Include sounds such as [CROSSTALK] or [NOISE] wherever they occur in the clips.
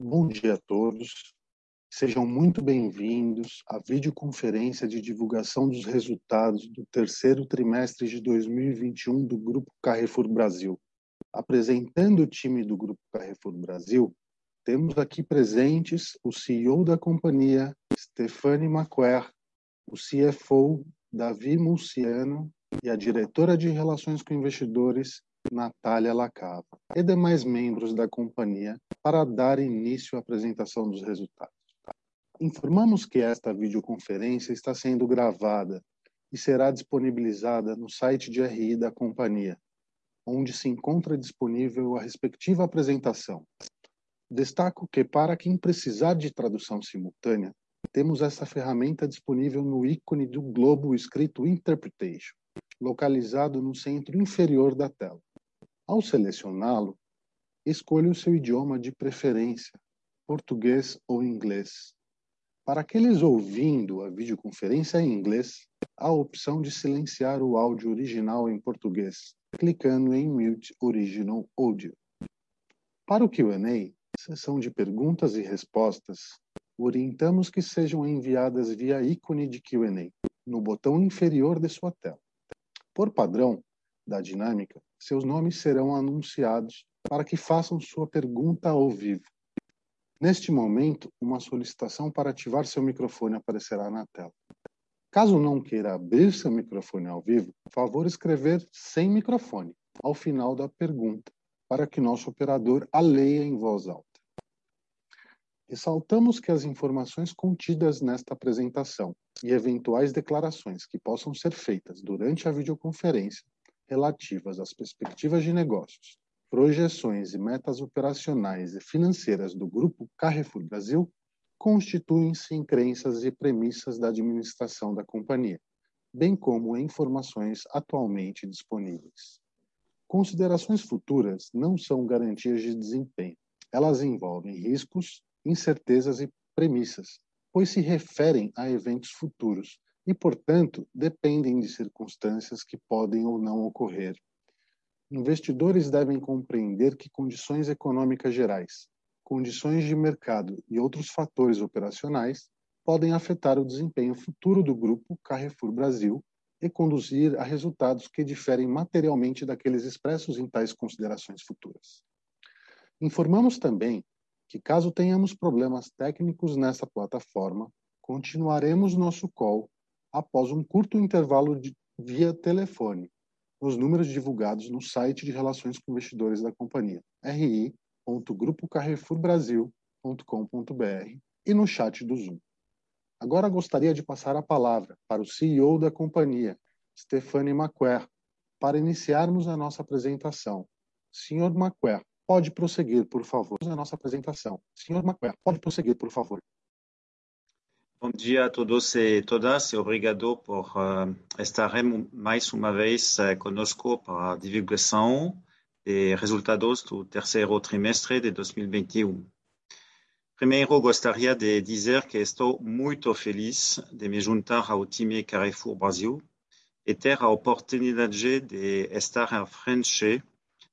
Bom dia a todos. Sejam muito bem-vindos à videoconferência de divulgação dos resultados do terceiro trimestre de 2021 do Grupo Carrefour Brasil. Apresentando o time do Grupo Carrefour Brasil, temos aqui presentes o CEO da companhia, Stefani Maquer, o CFO, Davi Mulciano, e a diretora de Relações com Investidores, Natália Lacava, e demais membros da companhia para dar início à apresentação dos resultados. Informamos que esta videoconferência está sendo gravada e será disponibilizada no site de RI da companhia, onde se encontra disponível a respectiva apresentação. Destaco que, para quem precisar de tradução simultânea, temos essa ferramenta disponível no ícone do globo escrito Interpretation, localizado no centro inferior da tela. Ao selecioná-lo, escolha o seu idioma de preferência, português ou inglês. Para aqueles ouvindo a videoconferência em inglês, há a opção de silenciar o áudio original em português, clicando em Mute Original Audio. Para o Q&A, sessão de perguntas e respostas, orientamos que sejam enviadas via ícone de Q&A, no botão inferior de sua tela. Por padrão da dinâmica, seus nomes serão anunciados para que façam sua pergunta ao vivo. Neste momento, uma solicitação para ativar seu microfone aparecerá na tela. Caso não queira abrir seu microfone ao vivo, favor escrever sem microfone ao final da pergunta, para que nosso operador a leia em voz alta. Ressaltamos que as informações contidas nesta apresentação e eventuais declarações que possam ser feitas durante a videoconferência relativas às perspectivas de negócios, projeções e metas operacionais e financeiras do Grupo Carrefour Brasil constituem-se em crenças e premissas da administração da companhia, bem como em informações atualmente disponíveis. Considerações futuras não são garantias de desempenho. Elas envolvem riscos, incertezas e premissas, pois se referem a eventos futuros e, portanto, dependem de circunstâncias que podem ou não ocorrer. Investidores devem compreender que condições econômicas gerais, condições de mercado e outros fatores operacionais podem afetar o desempenho futuro do grupo Carrefour Brasil e conduzir a resultados que diferem materialmente daqueles expressos em tais considerações futuras. Informamos também que, caso tenhamos problemas técnicos nessa plataforma, continuaremos nosso call após um curto intervalo de, via telefone, nos números divulgados no site de relações com investidores da companhia, ri.grupocarrefourbrasil.com.br e no chat do Zoom. Agora gostaria de passar a palavra para o CEO da companhia, Stefani Maquer, para iniciarmos a nossa apresentação. Senhor Maquer, pode prosseguir, por favor, a nossa apresentação. Senhor Maquer, pode prosseguir, por favor. Bom dia a todos e todas e obrigado por uh, estarem mais uma vez uh, conosco para a divulgação de resultados do terceiro trimestre de 2021. Primeiro, gostaria de dizer que estou muito feliz de me juntar ao time Carrefour Brasil e ter a oportunidade de estar à frente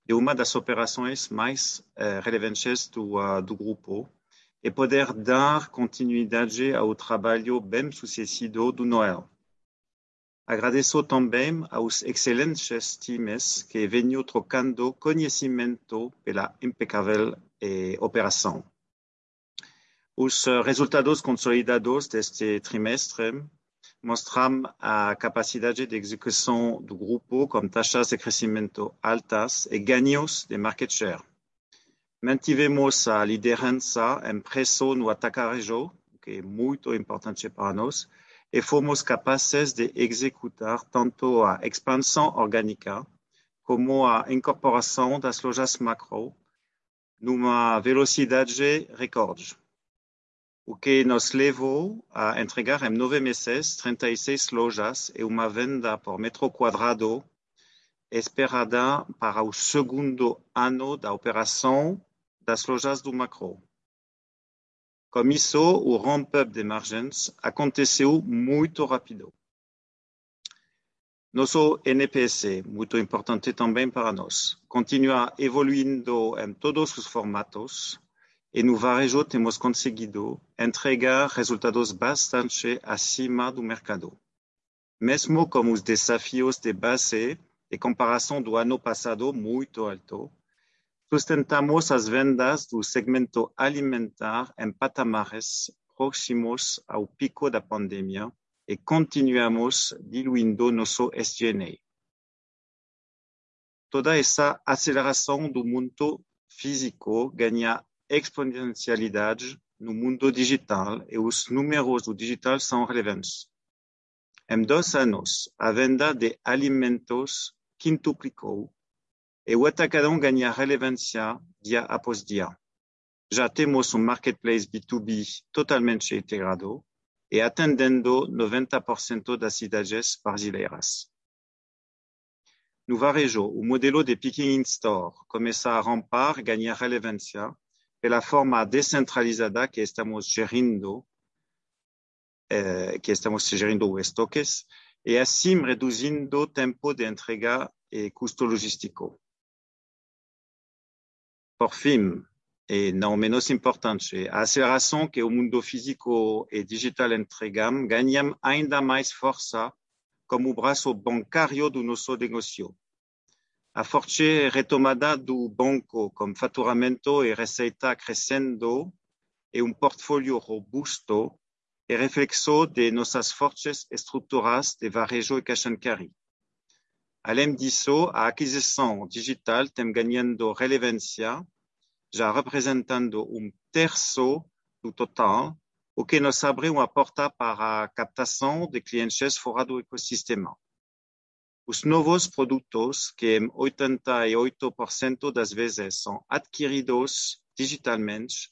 de uma das operações mais uh, relevantes do, do grupo e poder dar continuidade ao trabalho bem-sucedido do Noel. Agradeço também aos excelentes times que venho trocando conhecimento pela impecável eh, operação. Os resultados consolidados deste trimestre mostram a capacidade de execução do grupo com taxas de crescimento altas e ganhos de market share. Mantivemos a liderança em preço no atacarejo, que é muito importante para nós, e fomos capazes de executar tanto a expansão orgânica como a incorporação das lojas macro numa velocidade recorde, o que nos levou a entregar em nove meses 36 lojas e uma venda por metro quadrado esperada para o segundo ano da operação das lojas do Macro. Com isso, o ramp-up de margens aconteceu muito rápido. Nosso NPS, muito importante também para nós, continua evoluindo em todos os formatos e no varejo temos conseguido entregar resultados bastante acima do mercado. Mesmo com os desafios de base e comparação do ano passado muito alto, sustentamos as vendas do segmento alimentar em patamares próximos ao pico da pandemia e continuamos diluindo nosso SG&A. Toda essa aceleração do mundo físico ganha exponencialidade no mundo digital e os números do digital são relevantes. Em dois anos, a venda de alimentos quintuplicou e o atacadão ganha relevância dia após dia. Já temos um marketplace B2B totalmente integrado e atendendo 90% das cidades brasileiras. No varejo, o modelo de picking in store começa a rampar e ganhar relevância pela forma descentralizada que estamos gerindo, que estamos gerindo os estoques e assim reduzindo o tempo de entrega e custo logístico. Por fim, e não menos importante, a aceleração que o mundo físico e digital entregam ganha ainda mais força como braço bancário do nosso negócio. A forte retomada do banco com faturamento e receita crescendo e portfólio robusto é reflexo de nossas fortes estruturas de varejo e cash and carry. Além disso, a aquisição digital tem ganhando relevância, já representando terço do total, o que nos abre uma porta para a captação de clientes fora do ecossistema. Os novos produtos, que em 88% das vezes são adquiridos digitalmente,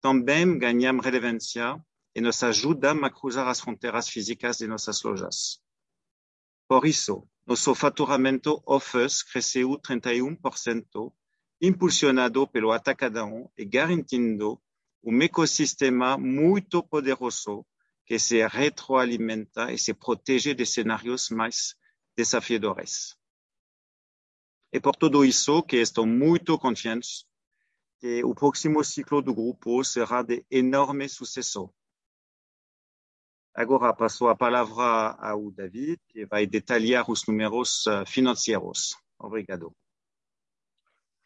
também ganham relevância e nos ajudam a cruzar as fronteiras físicas de nossas lojas. Por isso, nosso faturamento off-us cresceu 31%, impulsionado pelo atacadão e garantindo ecossistema muito poderoso que se retroalimenta e se protege de cenários mais desafiadores. É por tudo isso que estou muito confiante que o próximo ciclo do grupo será de enorme sucesso. Agora passo a palavra ao David, que vai detalhar os números financeiros. Obrigado.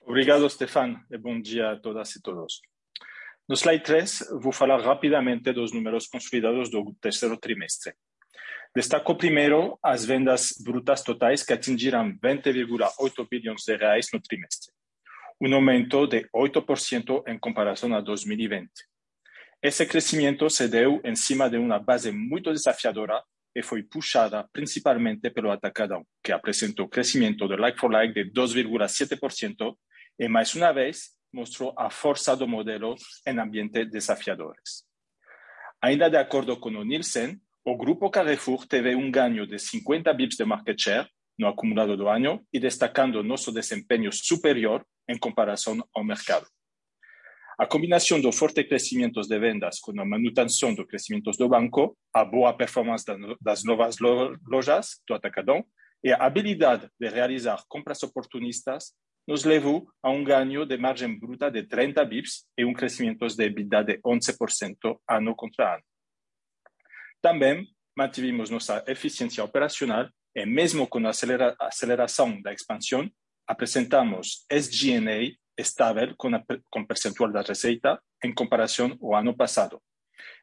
Obrigado, Stéphane, e bom dia a todas e todos. No slide 3, vou falar rapidamente dos números consolidados do terceiro trimestre. Destaco primeiro as vendas brutas totais, que atingiram 20,8 bilhões de reais no trimestre, aumento de 8% em comparação a 2020. Esse crescimento se deu em cima de uma base muito desafiadora e foi puxada principalmente pelo atacadão, que apresentou crescimento de like-for-like de 2,7% e, mais uma vez, mostrou a força do modelo em ambientes desafiadores. Ainda de acordo com o Nielsen, o Grupo Carrefour teve um ganho de 50 basis points de market share no acumulado do ano e destacando nosso desempenho superior em comparação ao mercado. A combinação do forte crescimento de vendas com a manutenção do crescimento do banco, a boa performance das novas lojas do atacadão e a habilidade de realizar compras oportunistas nos levou a um ganho de margem bruta de 30 basis points e crescimento de EBITDA de 11% ano contra ano. Também mantivemos nossa eficiência operacional e, mesmo com a aceleração da expansão, apresentamos SG&A estável com percentual da receita em comparação ao ano passado.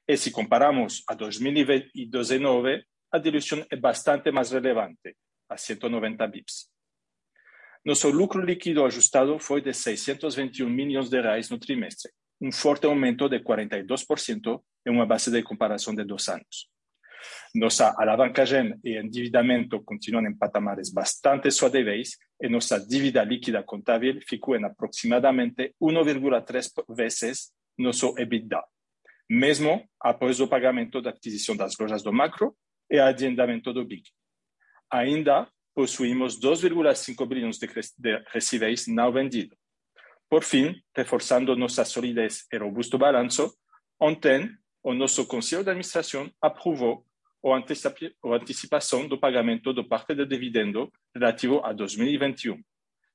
E se comparamos a 2019, a diluição é bastante mais relevante, a 190 basis points. Nosso lucro líquido ajustado foi de 621 milhões de reais no trimestre, forte aumento de 42% em uma base de comparação de dois anos. Nossa alavancagem e endividamento continuam em patamares bastante saudáveis e nossa dívida líquida contábil ficou em aproximadamente 1,3 vezes nosso EBITDA, mesmo após o pagamento da aquisição das lojas do Makro e adiantamento do BIG. Ainda possuímos 2,5 bilhões de recebíveis não vendidos. Por fim, reforçando nossa solidez e robusto balanço, ontem o nosso conselho de administração aprovou a antecipação do pagamento da parte do dividendo relativo a 2021.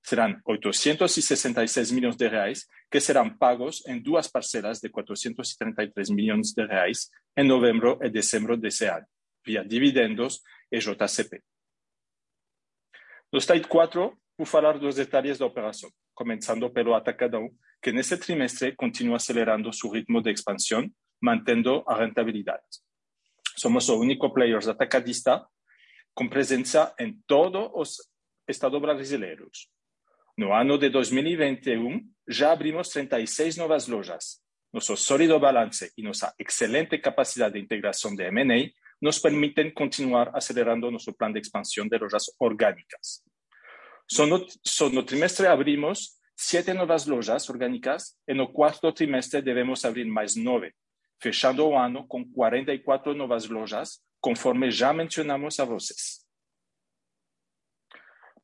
Serão 866 milhões de reais que serão pagos em duas parcelas de 433 milhões de reais em novembro e dezembro desse ano, via dividendos e JCP. No slide 4, vou falar dos detalhes da operação, começando pelo atacadão, que nesse trimestre continua acelerando seu ritmo de expansão, mantendo a rentabilidade. Somos o único player atacadista com presença em todos os estados brasileiros. No ano de 2021, já abrimos 36 novas lojas. Nosso sólido balance e nossa excelente capacidade de integração de M&A nos permitem continuar acelerando nosso plano de expansão de lojas orgânicas. Só no, só no trimestre abrimos sete novas lojas orgânicas e no quarto trimestre devemos abrir mais nove, fechando o ano com 44 novas lojas, conforme já mencionamos a vocês.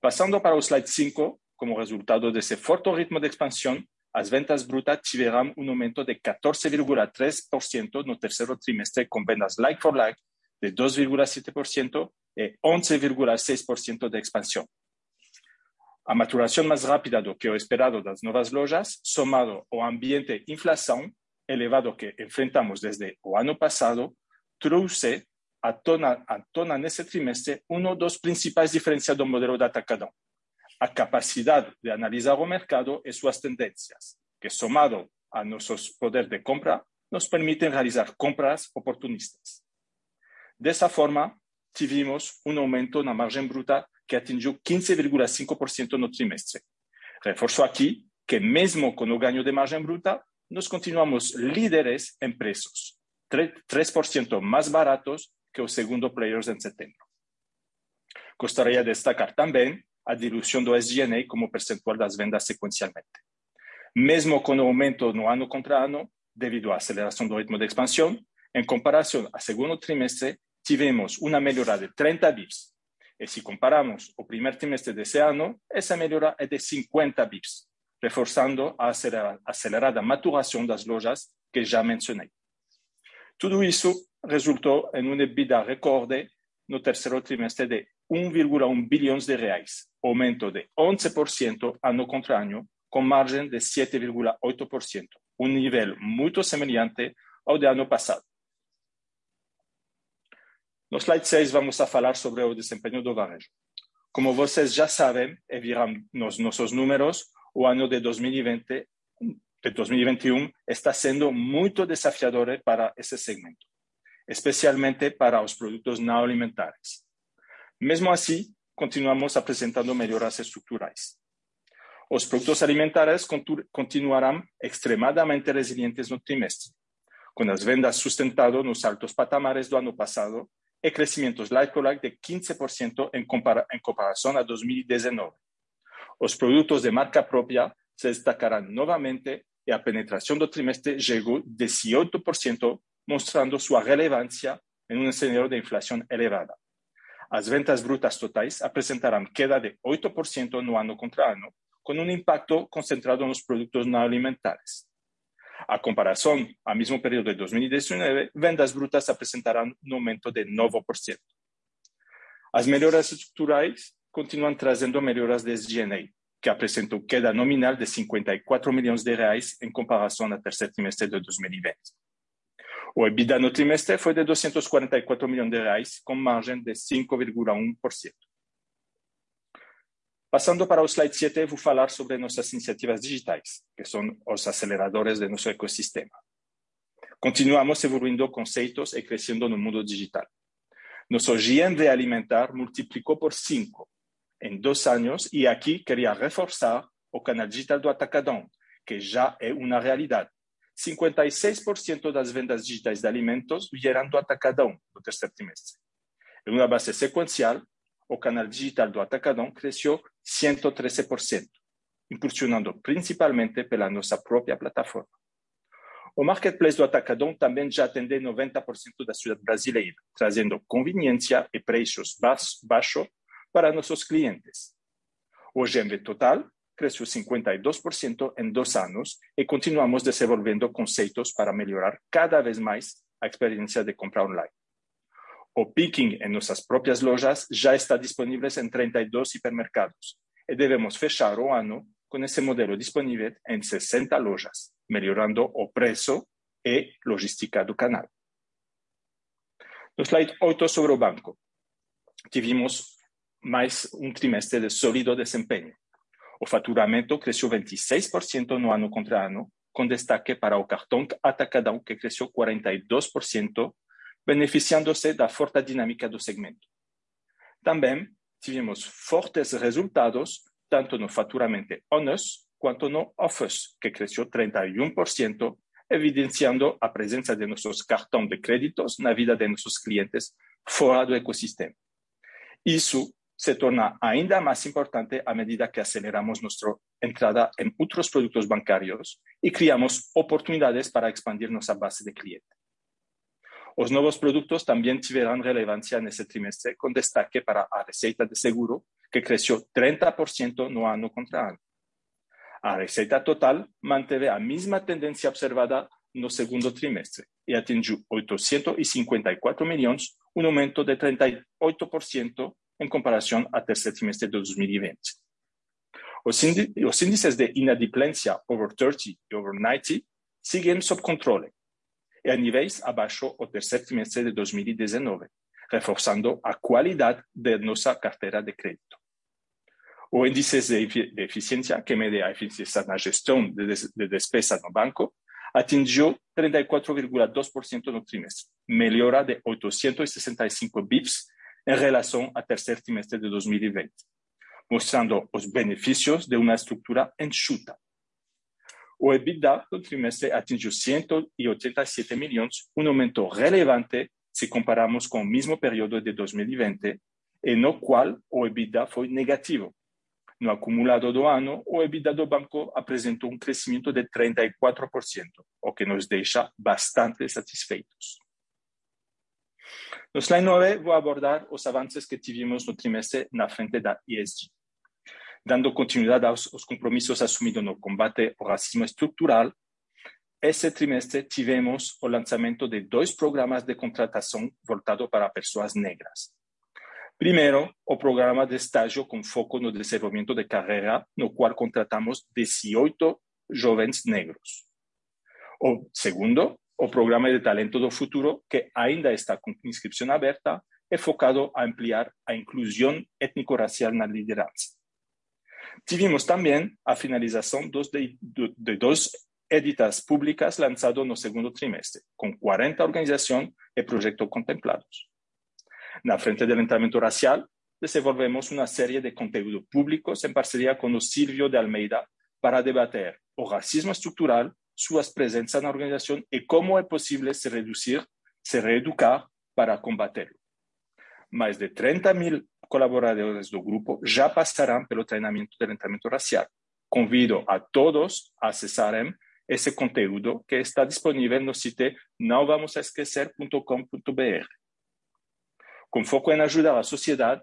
Passando para o slide 5, como resultado desse forte ritmo de expansão, as vendas brutas tiveram um aumento de 14,3% no terceiro trimestre, com vendas like-for-like de 2,7% e 11,6% de expansão. A maturação mais rápida do que o esperado das novas lojas, somado ao ambiente de inflação elevado que enfrentamos desde o ano passado, trouxe à tona, à tona nesse trimestre um dos principais diferenciais do modelo de atacadão, a capacidade de analisar o mercado e suas tendências, que somado a nossos poder de compra, nos permitem realizar compras oportunistas. Dessa forma, tivemos um aumento na margem bruta que atingiu 15,5% no trimestre. Reforço aqui que, mesmo com o ganho de margem bruta, nos continuamos líderes en precios, 3% más baratos que los segundo players en septiembre. Gostaria de destacar también a dilución do SG&A como percentual las vendas secuencialmente. Mesmo con aumento no ano contra ano, debido a aceleración do ritmo de expansión, en comparación a segundo trimestre, tivemos una mejora de 30 bips. Y si comparamos el primer trimestre de ese año, esa mejora es de 50 bips reforçando a acelerada maturação das lojas que já mencionei. Tudo isso resultou em um EBITDA recorde no terceiro trimestre de 1,1 bilhões de reais, aumento de 11% ano contra ano, com margem de 7,8%, um nível muito semelhante ao do ano passado. No slide 6, vamos a falar sobre o desempenho do varejo. Como vocês já sabem e viram nos nossos números, o ano de 2020 de 2021 está sendo muito desafiador para esse segmento, especialmente para os produtos não alimentares. Mesmo assim, continuamos apresentando melhoras estruturais. Os produtos alimentares continuarão extremadamente resilientes no trimestre, com as vendas sustentadas nos altos patamares do ano passado e crescimentos like-for-like de 15% em, compara em comparação a 2019. Os produtos de marca propia se destacarán nuevamente y a penetración del trimestre llegó 18%, mostrando su relevancia en un escenario de inflación elevada. Las ventas brutas totales presentarán queda de 8% no año contra año, con un impacto concentrado en los productos no alimentares. A comparación al mismo periodo de 2019, vendas brutas presentarán un aumento de 9%. Las mejoras estructurais continuam trazendo melhoras de SG&A, que apresentou queda nominal de 54 milhões de reais em comparação ao terceiro trimestre de 2020. O EBITDA no trimestre foi de 244 milhões de reais, com margem de 5,1%. Passando para o slide 7, vou falar sobre nossas iniciativas digitais, que são os aceleradores de nosso ecossistema. Continuamos evoluindo conceitos e crescendo no mundo digital. Nosso GMV alimentar multiplicou por 5 em dois anos e aqui queria reforçar o canal digital do Atacadão, que já é uma realidade. 56% das vendas digitais de alimentos vieram do Atacadão no terceiro trimestre. Em uma base sequencial, o canal digital do Atacadão cresceu 113%, impulsionando principalmente pela nossa própria plataforma. O marketplace do Atacadão também já atende 90% da cidade brasileira, trazendo conveniência e preços baixos para nuestros clientes. OGMV total creció 52% en dos años y continuamos desenvolviendo conceptos para mejorar cada vez más la experiencia de compra online. O picking en nuestras propias lojas ya está disponible en 32 hipermercados y debemos fechar o año con ese modelo disponible en 60 lojas, mejorando o precio y logística do canal. No slide 8 sobre o banco. Tivemos mais um trimestre de sólido desempenho. O faturamento cresceu 26% no ano contra ano, com destaque para o cartão atacadão, que cresceu 42%, beneficiando-se da forte dinâmica do segmento. Também tivemos fortes resultados tanto no faturamento on-us quanto no off-us, que cresceu 31%, evidenciando a presença de nossos cartões de créditos na vida de nossos clientes fora do ecossistema. Isso se torna ainda más importante a medida que aceleramos nuestra entrada en otros productos bancarios y creamos oportunidades para expandir nuestra base de clientes. Los nuevos productos también tuvieron relevancia en ese trimestre, con destaque para la receta de seguro, que creció 30% no año contra año. La receta total mantuvo la misma tendencia observada no segundo trimestre y atingió 854 millones, un aumento de 38% en comparación al tercer trimestre de 2020. Los, índices de inadimplência over 30 y over 90 siguen sob controle y a niveles abajo o tercer trimestre de 2019, reforzando la calidad de nuestra cartera de crédito. O índices de, eficiencia, que mede a eficiencia en la gestión de, des, de despesa no banco, atingió 34,2% no trimestre, mejora de 865 bips en relación al tercer trimestre de 2020, mostrando los beneficios de una estructura enxuta. O EBITDA del trimestre atingió 187 millones, un aumento relevante si comparamos con el mismo periodo de 2020, en lo cual o EBITDA fue negativo. No acumulado do ano, o EBITDA do banco apresentou um crescimento de 34%, o que nos deixa bastante satisfeitos. No slide 9 vou abordar os avanços que tivemos no trimestre na frente da ESG. Dando continuidade aos, aos compromissos assumidos no combate ao racismo estrutural, esse trimestre tivemos o lançamento de dois programas de contratação voltado para pessoas negras. Primeiro, o programa de estágio com foco no desenvolvimento de carreira, no qual contratamos 18 jovens negros. O segundo, o programa de talento do futuro, que ainda está com inscrição aberta, é focado a ampliar a inclusão étnico-racial na liderança. Tivemos também a finalização dos de, de, de duas editas públicas lançadas no segundo trimestre, com 40 organizações e projetos contemplados. Na frente do letramento racial, desenvolvemos uma série de conteúdos públicos em parceria com o Silvio de Almeida para debater o racismo estrutural su presencia en la organización y cómo es posible se reducir, se reeducar para combaterlo. Más de 30.000 colaboradores del grupo ya pasarán por el entrenamiento del entrenamiento racial. Convido a todos a accesar ese conteúdo que está disponible en el sitio novamosesquecer.com.br. Con foco en ayudar a la sociedad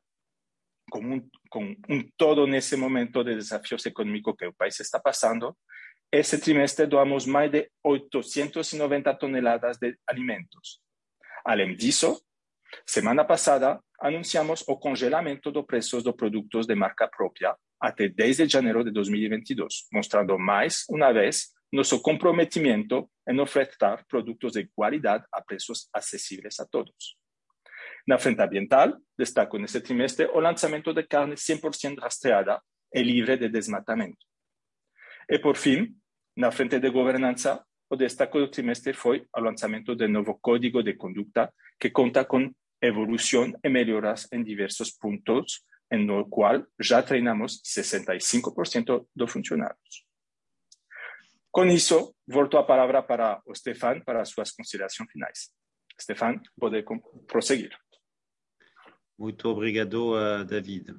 con un, con un todo en ese momento de desafíos económicos que el país está pasando, esse trimestre doamos mais de 890 toneladas de alimentos. Além disso, semana passada, anunciamos o congelamento dos preços dos produtos de marca própria até 10 de janeiro de 2022, mostrando mais uma vez nosso comprometimento em ofertar produtos de qualidade a preços acessíveis a todos. Na frente ambiental, destaco nesse trimestre o lançamento de carne 100% rastreada e livre de desmatamento. E por fim, Na frente de gobernanza, o destaco trimestre fue el lanzamiento del nuevo código de conducta que cuenta con evolución y mejoras en diversos puntos, en lo cual ya trainamos 65% de funcionarios. Con eso, vuelto a palabra para Estefan para sus consideraciones finales. Estefan, puede proseguir. Muito obrigado, eh, David.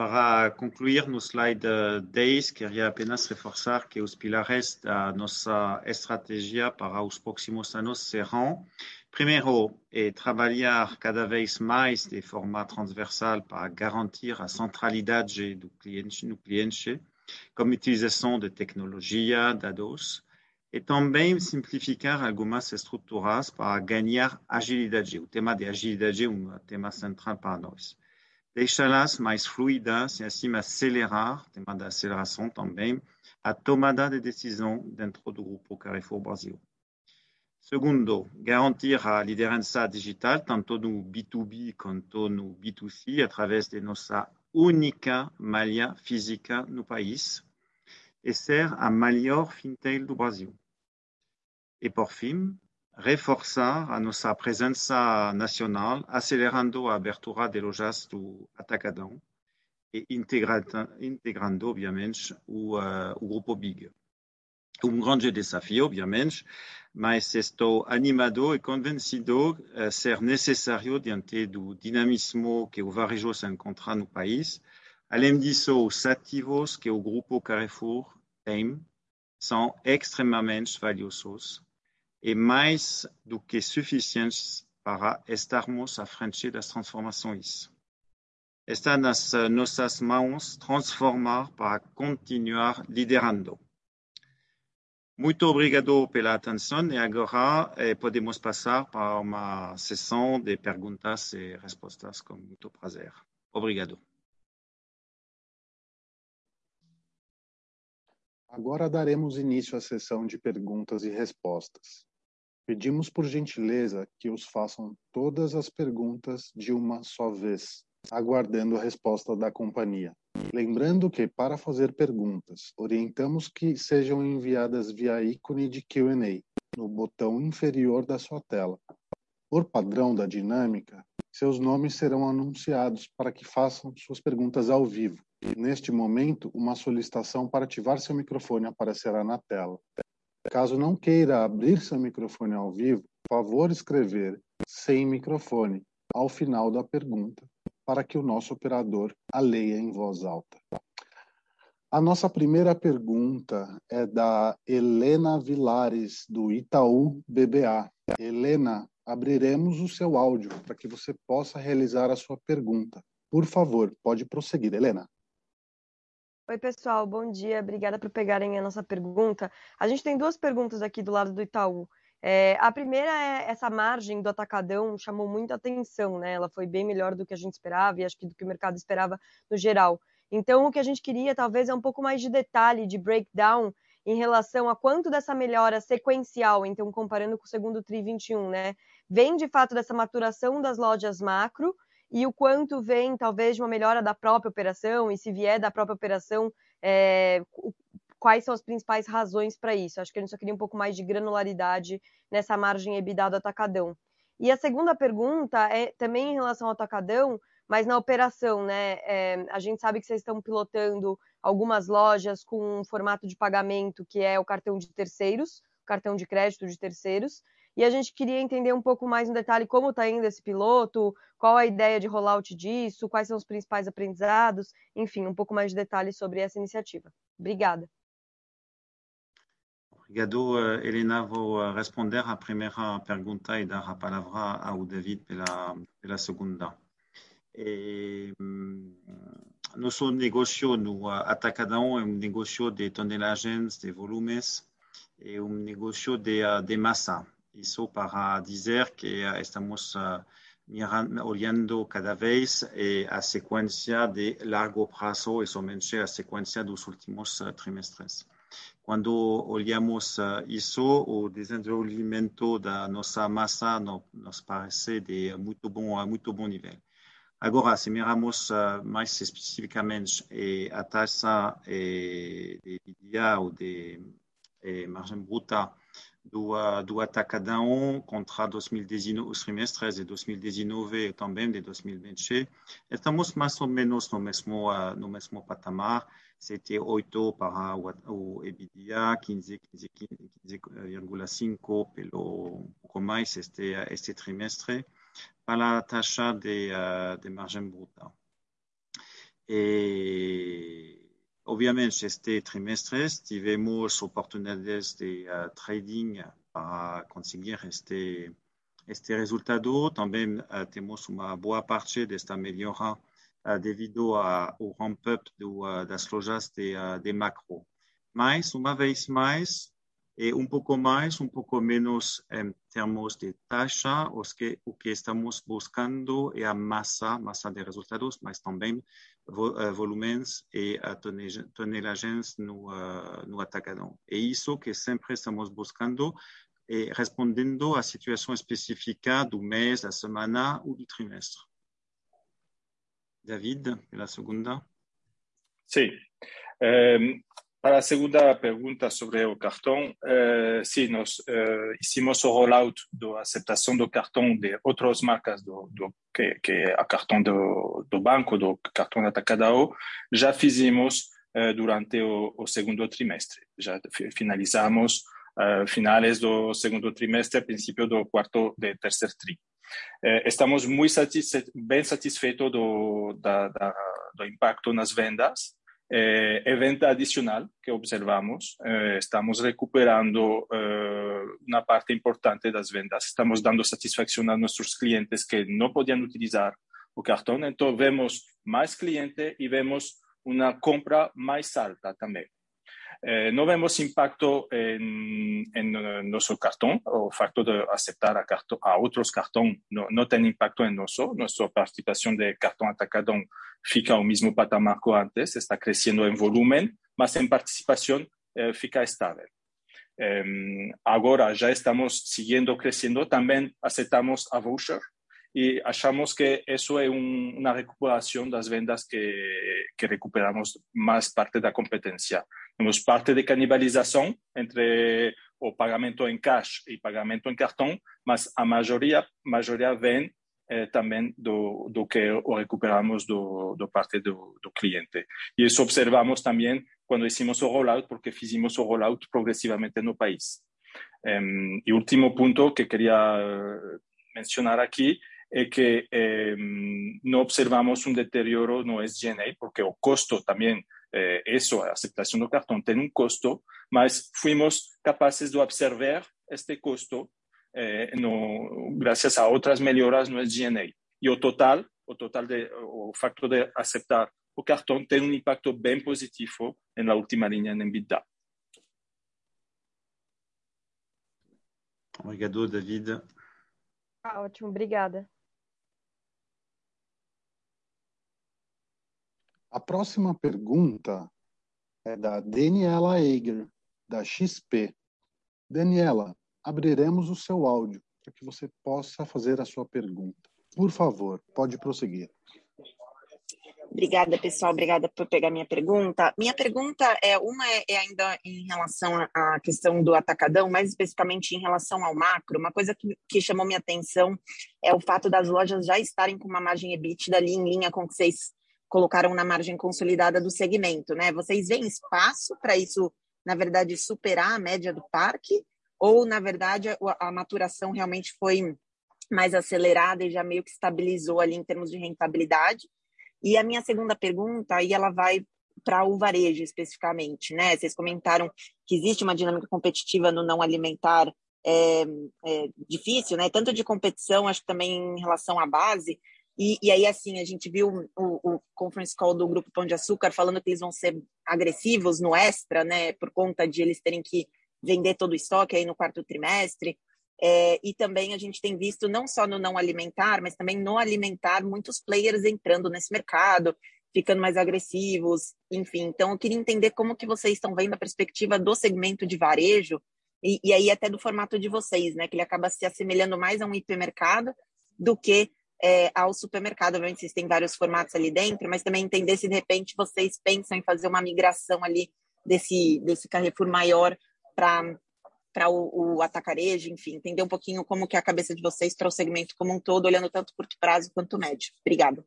Para concluir no slide 10, queria apenas reforçar que os pilares da nossa estratégia para os próximos anos serão, primeiro, é trabalhar cada vez mais de forma transversal para garantir a centralidade do cliente no cliente, como utilização de tecnologia, dados, e também simplificar algumas estruturas para ganhar agilidade. O tema de agilidade é um tema central para nós. Deixá-las mais fluidas e assim acelerar, tema da aceleração também, a tomada de decisão dentro do grupo Carrefour Brasil. Segundo, garantir a liderança digital, tanto no B2B quanto no B2C, através de nossa única malha física no país, e ser a maior fintech do Brasil. E, por fim, reforçar a nossa presença nacional, acelerando a abertura de lojas do Atacadão e integrando, obviamente, o, uh, o grupo BIG. Um grande desafio, obviamente, mas estou animado e convencido uh, ser necessário diante do dinamismo que o varejo se encontra no país. Além disso, os ativos que o grupo Carrefour tem são extremamente valiosos e mais do que suficientes para estarmos à frente das transformações. Está nas nossas mãos transformar para continuar liderando. Muito obrigado pela atenção e agora eh, podemos passar para uma sessão de perguntas e respostas com muito prazer. Obrigado. Agora daremos início à sessão de perguntas e respostas. Pedimos por gentileza que os façam todas as perguntas de uma só vez, aguardando a resposta da companhia. Lembrando que, para fazer perguntas, orientamos que sejam enviadas via ícone de Q&A no botão inferior da sua tela. Por padrão da dinâmica, seus nomes serão anunciados para que façam suas perguntas ao vivo. Neste momento, uma solicitação para ativar seu microfone aparecerá na tela. Caso não queira abrir seu microfone ao vivo, favor escrever sem microfone ao final da pergunta, para que o nosso operador a leia em voz alta. A nossa primeira pergunta é da Helena Vilares, do Itaú BBA. Helena, abriremos o seu áudio para que você possa realizar a sua pergunta. Por favor, pode prosseguir, Helena. Oi, pessoal, bom dia. Obrigada por pegarem a nossa pergunta. A gente tem duas perguntas aqui do lado do Itaú. É, a primeira é essa margem do atacadão chamou muita atenção, né? Ela foi bem melhor do que a gente esperava e acho que do que o mercado esperava no geral. Então, o que a gente queria talvez é um pouco mais de detalhe, de breakdown em relação a quanto dessa melhora sequencial, então comparando com o segundo TRI 21, né? Vem de fato dessa maturação das lojas macro e o quanto vem, talvez, de uma melhora da própria operação, e se vier da própria operação, é, quais são as principais razões para isso. Acho que a gente só queria um pouco mais de granularidade nessa margem EBITDA do atacadão. E a segunda pergunta é também em relação ao atacadão, mas na operação, né? É, a gente sabe que vocês estão pilotando algumas lojas com um formato de pagamento que é o cartão de terceiros, cartão de crédito de terceiros, e a gente queria entender um pouco mais no detalhe como está indo esse piloto, qual a ideia de rollout disso, quais são os principais aprendizados, enfim, um pouco mais de detalhes sobre essa iniciativa. Obrigada. Obrigado, Helena. Vou responder a primeira pergunta e dar a palavra ao David pela, pela segunda. E, nosso negócio no Atacadão é um negócio de tonelagens, de volumes, é um negócio de, de massa. hizo para decir que eh, estamos eh, mirando, cada vez eh, a secuencia de largo plazo y solamente a secuencia de los últimos trimestres. Cuando olhamos eso, el desenvolvimiento de nuestra masa nos parece de muy bom, a muy buen nivel. Agora, se miramos mais especificamente a taxa de EBITDA ou de margem bruta do, do Atacadão contra 2019, os trimestres de 2019 e também de 2020, estamos mais ou menos no mesmo, no mesmo patamar. C'était 8 para o EBITDA, 15,5 pelo pouco mais este, este trimestre, para a taxa de, de margem bruta. E Obviamente, este trimestre tivemos oportunidades de uh, trading para conseguir este, este resultado. Também uh, temos uma boa parte desta melhora uh, devido ao ramp-up das lojas de, de macro. Mas, uma vez mais, e um pouco mais, um pouco menos em termos de taxa, o que, o que estamos buscando é a massa, massa de resultados, mas também volumes e tonelagens no, no atacadão. É isso que sempre estamos buscando e respondendo à situação específica do mês, da semana ou do trimestre. David, pela segunda. Sim. Um, para a segunda pergunta sobre o cartão, eh, sim, nós eh, o rollout da aceitação do cartão de outras marcas do, do que, que a cartão do, do banco, do cartão Atacadão, já fizemos eh, durante o, o, segundo trimestre. Já finalizamos uh, finais do segundo trimestre, princípio do quarto de terceiro tri. Eh, estamos muito satisfe bem satisfeitos do, da, da, do impacto nas vendas eh, evento adicional que observamos, eh, estamos recuperando eh, una parte importante de las ventas, estamos dando satisfacción a nuestros clientes que no podían utilizar el cartón, entonces vemos más clientes y vemos una compra más alta también. Eh, no vemos impacto en, en, nuestro cartón, o facto de aceptar a, cartón, a otros cartón no, no tiene impacto en nosotros. Nuestra participación de cartón atacadón fica al mismo patamar que antes, está creciendo en volumen, más en participación eh, fica estable. Eh, ahora ya estamos siguiendo creciendo, también aceptamos a voucher, y achamos que eso es un, una recuperación de las ventas que, que, recuperamos más parte de la competencia. Tenemos parte de canibalización entre o pagamento en cash y pagamento en cartón, mas a mayoría, mayoría ven eh, también do, do que recuperamos do, do parte do, do cliente. Y eso observamos también cuando hicimos o rollout, porque hicimos o rollout progresivamente no país. Um, último punto que quería mencionar aquí é que eh, não observamos um deterioro no SG&A, porque o custo também, eh, isso, a aceitação do cartão tem um custo, mas fomos capazes de observar este custo eh, no, graças a outras melhoras no SG&A. E o total, o total de, o facto de aceitar o cartão tem um impacto bem positivo na última linha em EBITDA. Obrigado, David. Ah, ótimo, obrigada. A próxima pergunta é da Daniela Eiger, da XP. Daniela, abriremos o seu áudio para que você possa fazer a sua pergunta. Por favor, pode prosseguir. Obrigada, pessoal. Obrigada por pegar minha pergunta. Minha pergunta é uma é, é ainda em relação à questão do atacadão, mais especificamente em relação ao macro. Uma coisa que, que chamou minha atenção é o fato das lojas já estarem com uma margem EBITDA ali em linha com o que vocês colocaram na margem consolidada do segmento, né? Vocês veem espaço para isso, na verdade, superar a média do parque? Ou, na verdade, a, maturação realmente foi mais acelerada e já meio que estabilizou ali em termos de rentabilidade? E a minha segunda pergunta, aí ela vai para o varejo especificamente, né? Vocês comentaram que existe uma dinâmica competitiva no não alimentar é, é, difícil, né? Tanto de competição, acho que também em relação à base, e, e, aí, assim, a gente viu o, o, conference call do Grupo Pão de Açúcar falando que eles vão ser agressivos no extra, né, por conta de eles terem que vender todo o estoque aí no quarto trimestre. É, e também a gente tem visto, não só no não alimentar, mas também no alimentar, muitos players entrando nesse mercado, ficando mais agressivos, enfim. Então, eu queria entender como que vocês estão vendo a perspectiva do segmento de varejo, e, e aí até do formato de vocês, né, que ele acaba se assemelhando mais a um hipermercado do que é, ao supermercado. Obviamente, vocês têm vários formatos ali dentro, mas também entender se de repente vocês pensam em fazer uma migração ali desse, desse Carrefour maior para para o, o, atacarejo, enfim, entender um pouquinho como que é a cabeça de vocês para o segmento como um todo, olhando tanto curto prazo quanto médio. Obrigado.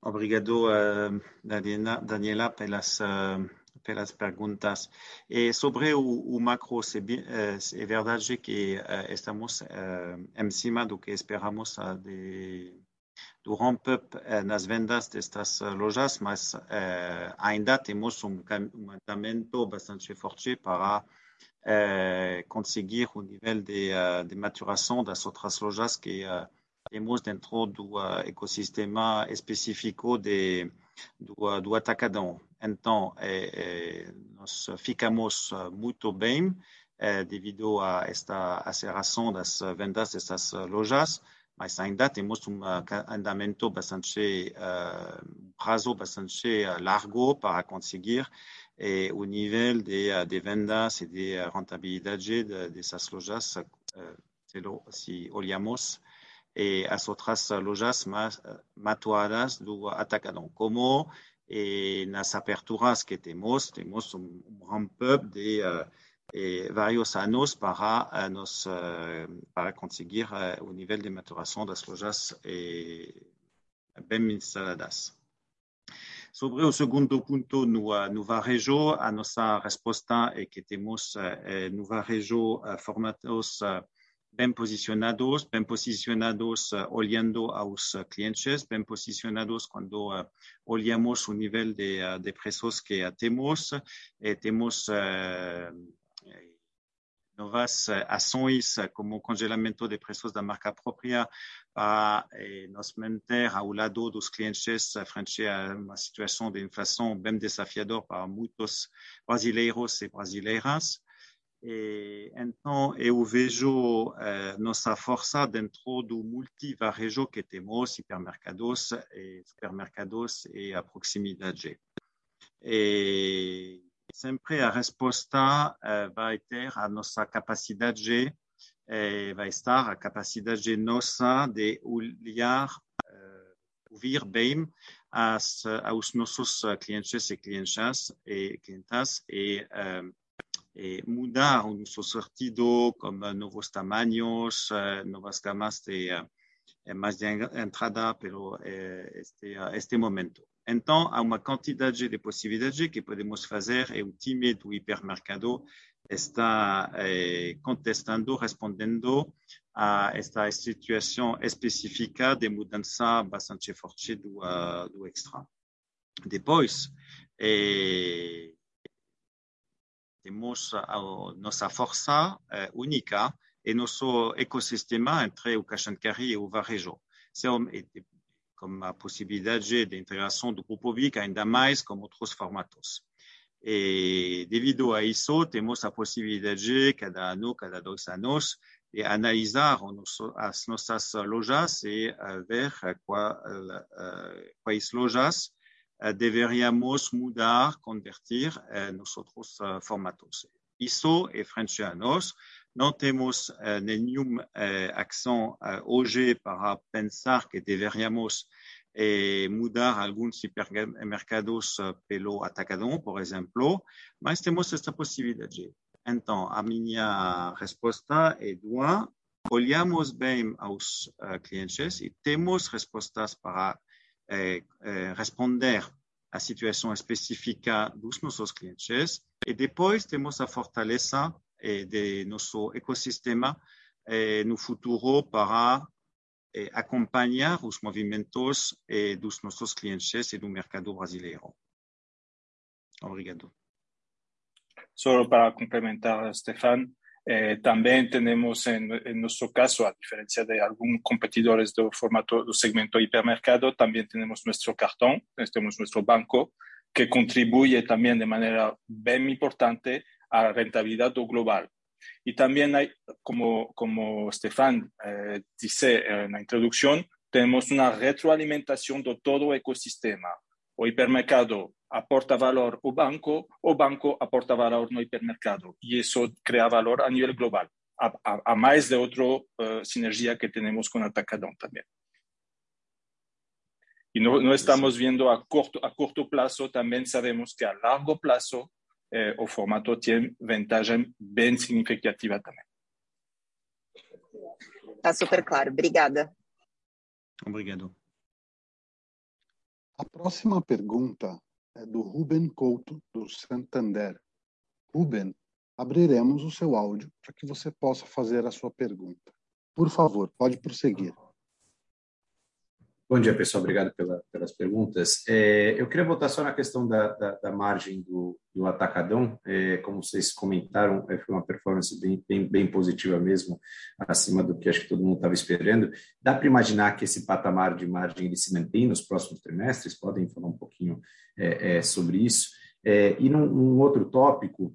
Obrigado, uh, Daniela, Daniela pelas uh, pelas perguntas. E sobre o, o macro, é, é, verdade que uh, estamos em cima do que esperamos de, do ramp-up nas vendas destas lojas, mas ainda temos um, um andamento bastante forte para conseguir o nível de, de maturação das outras lojas que temos dentro do ecossistema específico de, do, do atacadão. Então, nós ficamos muito bem devido a esta aceleração das vendas dessas lojas, mas ainda temos um andamento bastante, um prazo bastante largo para conseguir o nível de, de vendas e de rentabilidade dessas lojas, se olhamos e as outras lojas mais maturadas do Atacadão. Como e nas aperturas que temos, temos um ramp-up de eh, vários anos para, eh, nos, eh, para conseguir o nível de maturação das lojas bem instaladas. Sobre o segundo ponto, no, no varejo, a nossa resposta é que temos no varejo formatos bem posicionados, bem posicionados uh, olhando aos clientes, bem posicionados quando uh, olhamos o nível de, uh, de preços que temos e temos novas ações como congelamento de preços da marca própria para eh, nos manter ao lado dos clientes frente a uma situação de inflação bem desafiadora para muitos brasileiros e brasileiras. E, então, eu vejo uh, nossa força dentro do multivarejo que temos, hipermercados e supermercados e a proximidade. E sempre a resposta uh, vai ter a nossa capacidade, uh, vai estar a capacidade nossa de olhar, ouvir bem as, aos nossos clientes e clientes e clientas e eh, mudar o nosso sentido como novos tamanhos, novas gamas de mais de entrada pelo este, este momento. Então, há uma quantidade de possibilidades que podemos fazer e o time do hipermercado está eh, contestando, respondendo a esta situação específica de mudança bastante forte do, uh, do extra. Depois, eh, temos a nossa força eh, única e nosso ecossistema entre o carry e o varejo. Com a possibilidade de integração do grupo VIC ainda mais com outros formatos. E devido a isso, temos a possibilidade, cada ano, cada dois anos, de analisar as nossas lojas e ver quais lojas euh, deberíamos mudar, convertir euh, nosotros euh, formatos. ISO e y frencianos. No tenemos ningún acción hoy para pensar que deberíamos eh, mudar algunos supermercados pelo atacadón, por ejemplo, pero tenemos esta posibilidad. Entonces, a mi respuesta es olhamos bien a los clientes e y tenemos respuestas para responder à situação específica dos nossos clientes e depois temos a fortaleza eh, de nosso ecossistema no futuro para acompanhar os movimentos dos nossos clientes e do mercado brasileiro. Obrigado. Só para complementar, Stefan, Eh, también tenemos en, en, nuestro caso, a diferencia de algunos competidores del formato segmento hipermercado, también tenemos nuestro cartón, tenemos nuestro banco, que contribuye también de manera bien importante a la rentabilidad global. Y también hay, como, como Stefan eh, dice en la introducción, tenemos una retroalimentación de todo ecosistema. O hipermercado aporta valor ao banco, o banco aporta valor no hipermercado y eso crea valor a nivel global, a, a, a más de otra uh, eh, sinergia que tenemos con Atacadón también. Y no, no, estamos viendo a corto, a corto plazo, también sabemos que a largo plazo eh, o formato tiene ventaja bem significativa também. Está super claro. Obrigada. Obrigado. A próxima pergunta é do Ruben Couto, do Santander. Ruben, abriremos o seu áudio para que você possa fazer a sua pergunta. Por favor, pode prosseguir. Bom dia, pessoal. Obrigado pela, pelas perguntas. É, eu queria voltar só na questão da, da, da margem do, do atacadão. É, como vocês comentaram, é, foi uma performance bem, bem, bem, positiva mesmo, acima do que acho que todo mundo estava esperando. Dá para imaginar que esse patamar de margem ele se mantém nos próximos trimestres? Podem falar um pouquinho é, é, sobre isso? É, e num, outro tópico,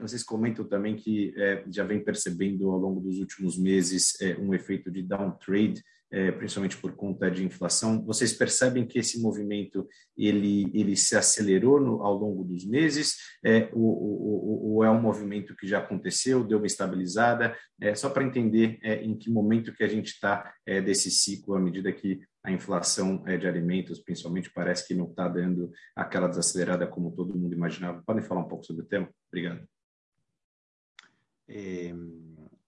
vocês comentam também que já vem percebendo ao longo dos últimos meses um efeito de downtrade é, principalmente por conta de inflação. Vocês percebem que esse movimento ele, ele se acelerou no, ao longo dos meses, é, ou, ou, é um movimento que já aconteceu, deu uma estabilizada? É, só para entender é, em que momento que a gente está é, desse ciclo, à medida que a inflação é, de alimentos, principalmente, parece que não está dando aquela desacelerada como todo mundo imaginava. Podem falar um pouco sobre o tema? Obrigado. É...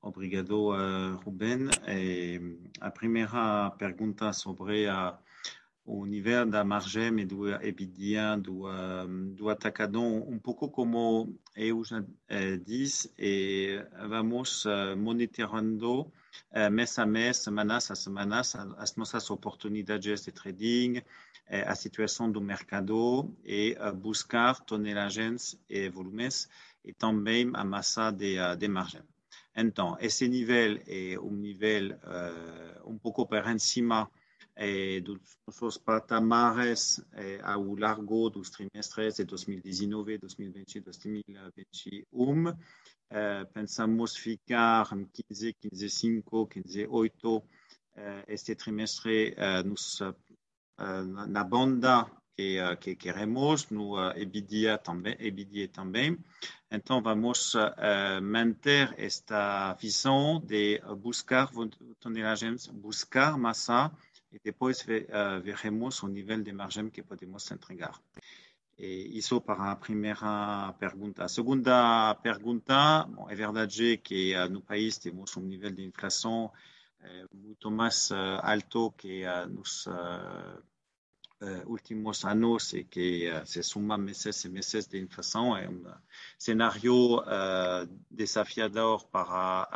Obrigado, uh, Ruben. E a primeira pergunta sobre uh, o nível da margem e do EBITDA do, uh, do atacadão, um pouco como eu já disse, e vamos monitorando mês a mês, semanas a semanas, as nossas oportunidades de trading, a situação do mercado e buscar tonelagens e volumes e também a massa de, de margem. Então, esse nível é um nível uh, um pouco por cima eh, dos nossos patamares eh, ao largo dos trimestres de 2019, 2020 e 2021. Uh, pensamos ficar 15, 15,5, 15,8 uh, este trimestre uh, nos, na banda que, que queremos, no EBITDA também, EBITDA também. Então, vamos uh, manter esta visão de buscar buscar massa e depois veremos o de margem que podemos entregar. E isso para a primeira pergunta. A segunda pergunta, bom, é que no país temos um de inflação alto que nos uh, últimos años y que se suman de inflación. Es un escenario desafiador para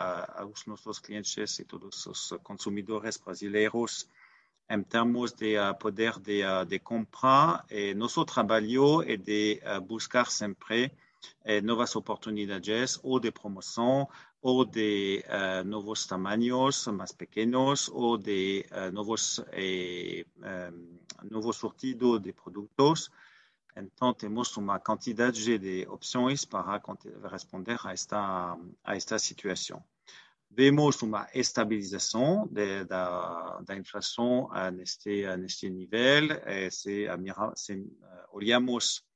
nuestros clientes y todos los consumidores brasileños en términos de poder de, compra. Y nuestro trabajo de buscar nuevas oportunidades o de promoción o de eh, uh, nuevos tamaños más pequeños o de uh, nuevos, eh, um, eh, nuevos surtidos de productos. Entonces, tenemos una cantidad de opciones para responder a esta, a esta situación. Vemos una estabilización de la, de la inflación en este, en este nivel. Eh, si, mira, si, uh, eh, olhamos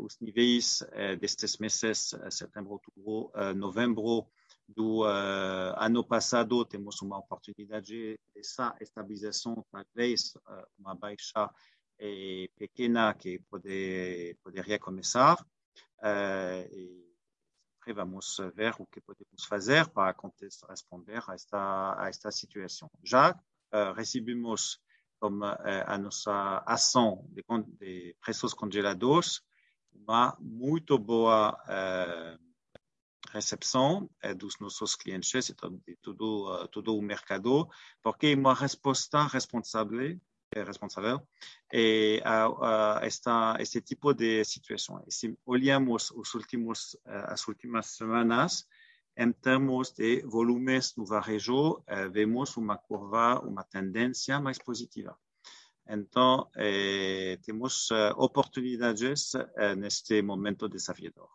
os níveis destes meses, setembro, outubro, novembro do ano passado, temos uma oportunidade dessa estabilização, talvez uma baixa pequena que pode, poderia começar. E vamos ver o que podemos fazer para responder a esta, a esta situação. Já recebemos como a nossa ação de, de preços congelados uma muito boa uh, recepção uh, dos nossos clientes e de todo, uh, todo o mercado, porque é uma resposta responsável responsável e a, a esta este tipo de situação. E se olhamos os últimos as últimas semanas em termos de volumes no varejo, vemos uma curva, uma tendência mais positiva. Então, eh, temos uh, oportunidades uh, neste momento desafiador.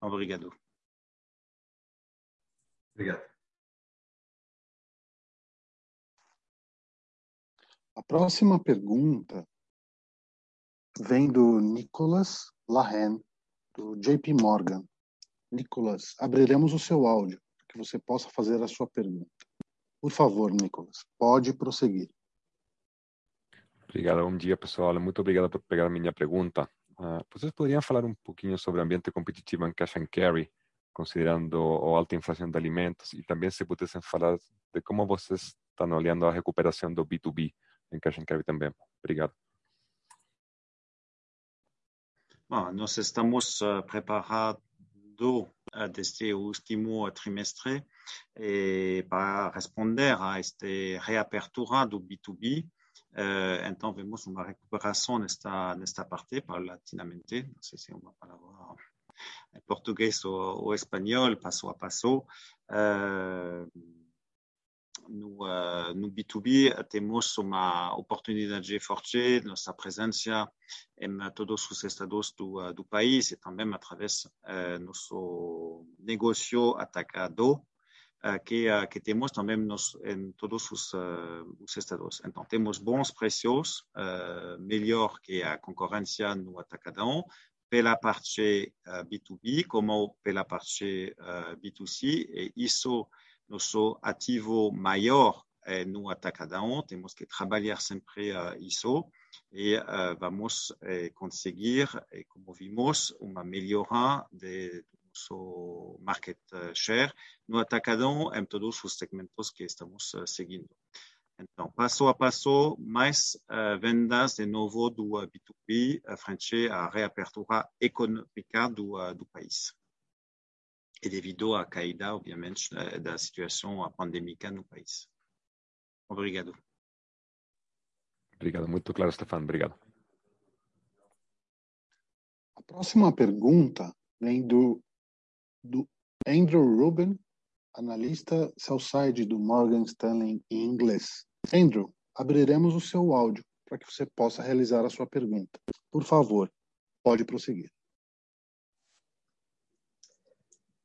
Obrigado. Obrigado. A próxima pergunta vem do Nicolas Lahen, do JP Morgan. Nicolas, abriremos o seu áudio para que você possa fazer a sua pergunta. Por favor, Nicolas, pode prosseguir. Obrigado, bom dia pessoal. Muito obrigado por pegar a minha pergunta. Uh, vocês poderiam falar um pouquinho sobre o ambiente competitivo em cash and carry, considerando a alta inflação de alimentos, e também se pudessem falar de como vocês estão olhando a recuperação do B2B em cash and carry também. Obrigado. Bom, nós estamos uh, preparados uh, desde o último trimestre e para responder a esta reapertura do B2B Uh, então, vemos uma recuperação nesta, nesta parte, paulatinamente. Não sei se uma palavra em português ou, ou espanhol, passo a passo. No, no B2B temos uma oportunidade forte, nossa presença em todos os estados do, do país e também através uh, nosso negócio atacado, que, que temos também nos, em todos os, os estados. Então, temos bons preços, melhor que a concorrência no atacadão, pela parte B2B como pela parte B2C, e isso nosso ativo maior é no atacadão, temos que trabalhar sempre uh, isso e uh, vamos uh, conseguir, como vimos, uma melhora de, nosso market share no atacadão em todos os segmentos que estamos seguindo. Então, passo a passo, mais vendas de novo do B2B frente à reapertura econômica do, do país e devido à caída, obviamente, da situação pandêmica no país. Obrigado. Obrigado, muito claro, Stefan. Obrigado. A próxima pergunta vem do, do Andrew Rubin, analista Southside do Morgan Stanley em inglês. Andrew, abriremos o seu áudio para que você possa realizar a sua pergunta. Por favor, pode prosseguir.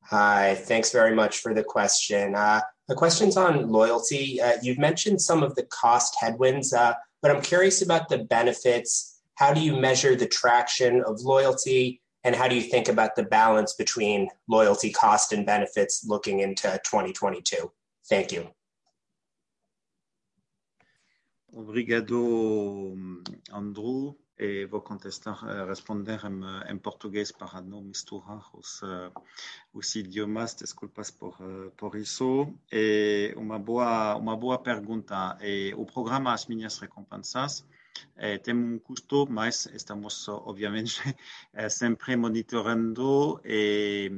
Hi, thanks very much for the question. Uh, the question's on loyalty. Uh, you've mentioned some of the cost headwinds, uh, but I'm curious about the benefits. How do you measure the traction of loyalty? And how do you think about the balance between loyalty cost and benefits looking into 2022? Thank you. Obrigado, Andrew. E vou contestar, responder em, em português para não misturar os, os idiomas. Desculpas por, por isso. E uma boa, uma boa pergunta. E o programa As Minhas Recompensas eh, tem um custo, mas estamos, obviamente, [LAUGHS] sempre monitorando e,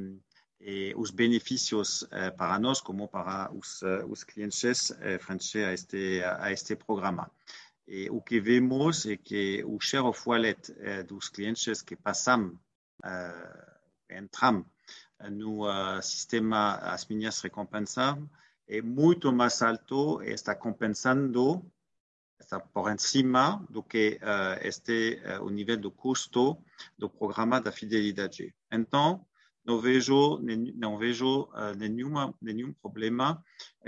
e os benefícios eh, para nós, como para os, os clientes, eh, frente a este, a este programa. E o que vemos é que o share of wallet eh, dos clientes que passam, uh, entram no uh, sistema as minhas recompensas é muito mais alto e está compensando, está por cima do que uh, este o nível do custo do programa da fidelidade. Então, não vejo, não vejo nenhuma, nenhum problema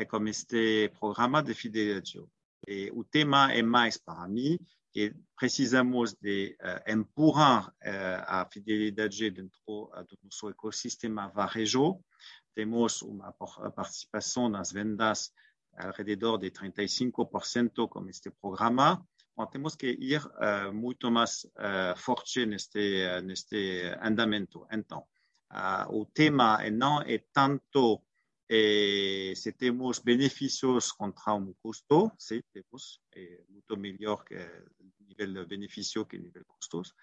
com este programa de fidelidade. E o tema é mais para mim que precisamos de uh, empurrar uh, a fidelidade dentro uh, do nosso ecossistema varejo. Temos uma participação nas vendas ao redor de 35% com este programa. Então, temos que ir muito mais forte neste, neste andamento. Então, o tema não é tanto eh, si tenemos beneficios contra un costo, sí, tenemos eh, mucho mejor que el nivel de beneficio que el nivel de costos.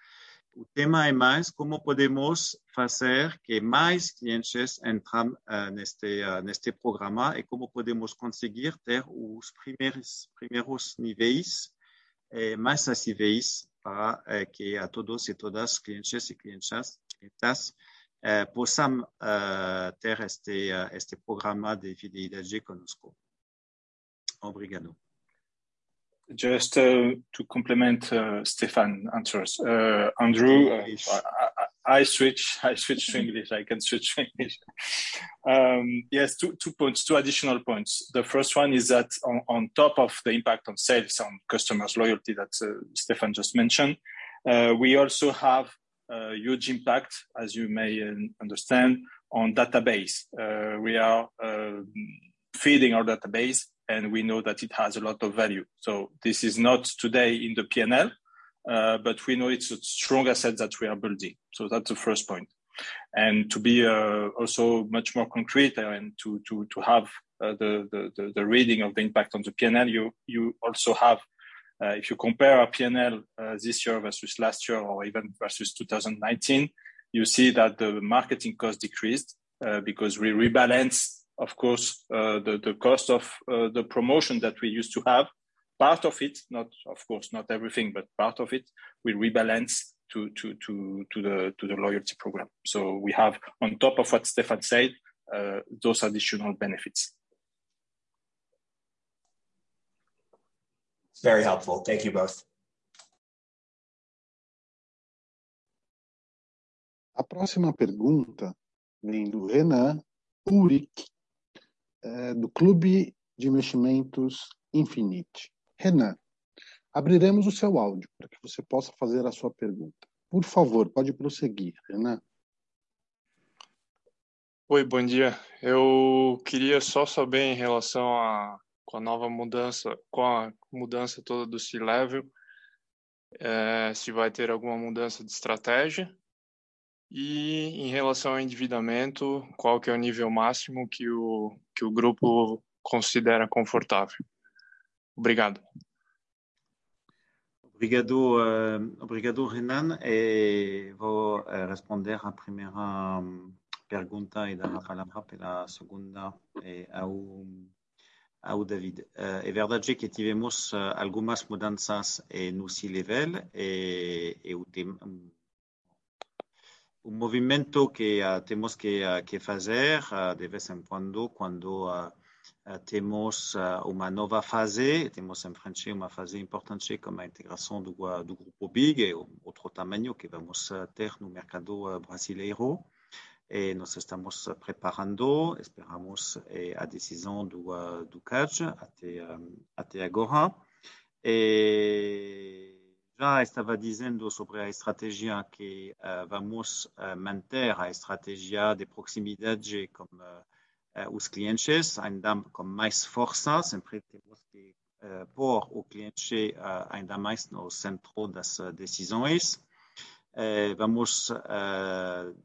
El tema es más cómo podemos hacer que más clientes entren en este, en este programa? Y cómo podemos conseguir tener los primeros, primeros niveles eh, más acíveis para eh, que a todos y todas clientes y clientas uh, uh, ter este, uh, este programa de fidelidade conosco. Obrigado. Just uh, to complement uh, Stefan answers, uh, Andrew, I, I, switch. I switch to English. I can switch to English. Um, yes, two, two points, two additional points. The first one is that on, on top of the impact on sales, on customers' loyalty that Stefan just mentioned, we also have a huge impact, as you may uh, understand, on database. Uh, we are uh, feeding our database and we know that it has a lot of value. So this is not today in the PNL, uh, but we know it's a strong asset that we are building. So that's the first point. And to be uh, also much more concrete and to to to have uh, the, the the reading of the impact on the PNL, you you also have if you compare our P&L uh, this year versus last year or even versus 2019, you see that the marketing cost decreased uh, because we rebalance, of course, the, cost of the promotion that we used to have part of it, not of course not everything, but part of it will rebalance to to to to the loyalty program. So we have on top of what Stefan said, uh, those additional benefits. Very helpful. Thank you both. A próxima pergunta vem do Renan Uric, é, do Clube de Investimentos Infinite. Renan, abriremos o seu áudio para que você possa fazer a sua pergunta. Por favor, pode prosseguir, Renan. Oi, bom dia. Eu queria só saber em relação a com a nova mudança, com a mudança toda do C-Level, é, se vai ter alguma mudança de estratégia e em relação ao endividamento, qual que é o nível máximo que o, que o grupo considera confortável. Obrigado. Obrigado, uh, obrigado Renan. E vou uh, responder a primeira um, pergunta e dar a palavra pela segunda eh, ao ao David. Uh, é verdade que tivemos uh, algumas mudanças uh, no C-Level e, e o, tem, um, o movimento que temos que, que fazer de vez em quando, quando temos uma nova fase, temos em frente uma fase importante como a integração do, do grupo BIG e outro tamanho que vamos ter no mercado brasileiro. E nós estamos preparando, esperamos a decisão do, do CAD até, até agora. E já estava dizendo sobre a estratégia que uh, vamos uh, manter a estratégia de proximidade com uh, os clientes, ainda com mais força, sempre temos que pôr o cliente ainda mais no centro das decisões. Eh, vamos uh, uh,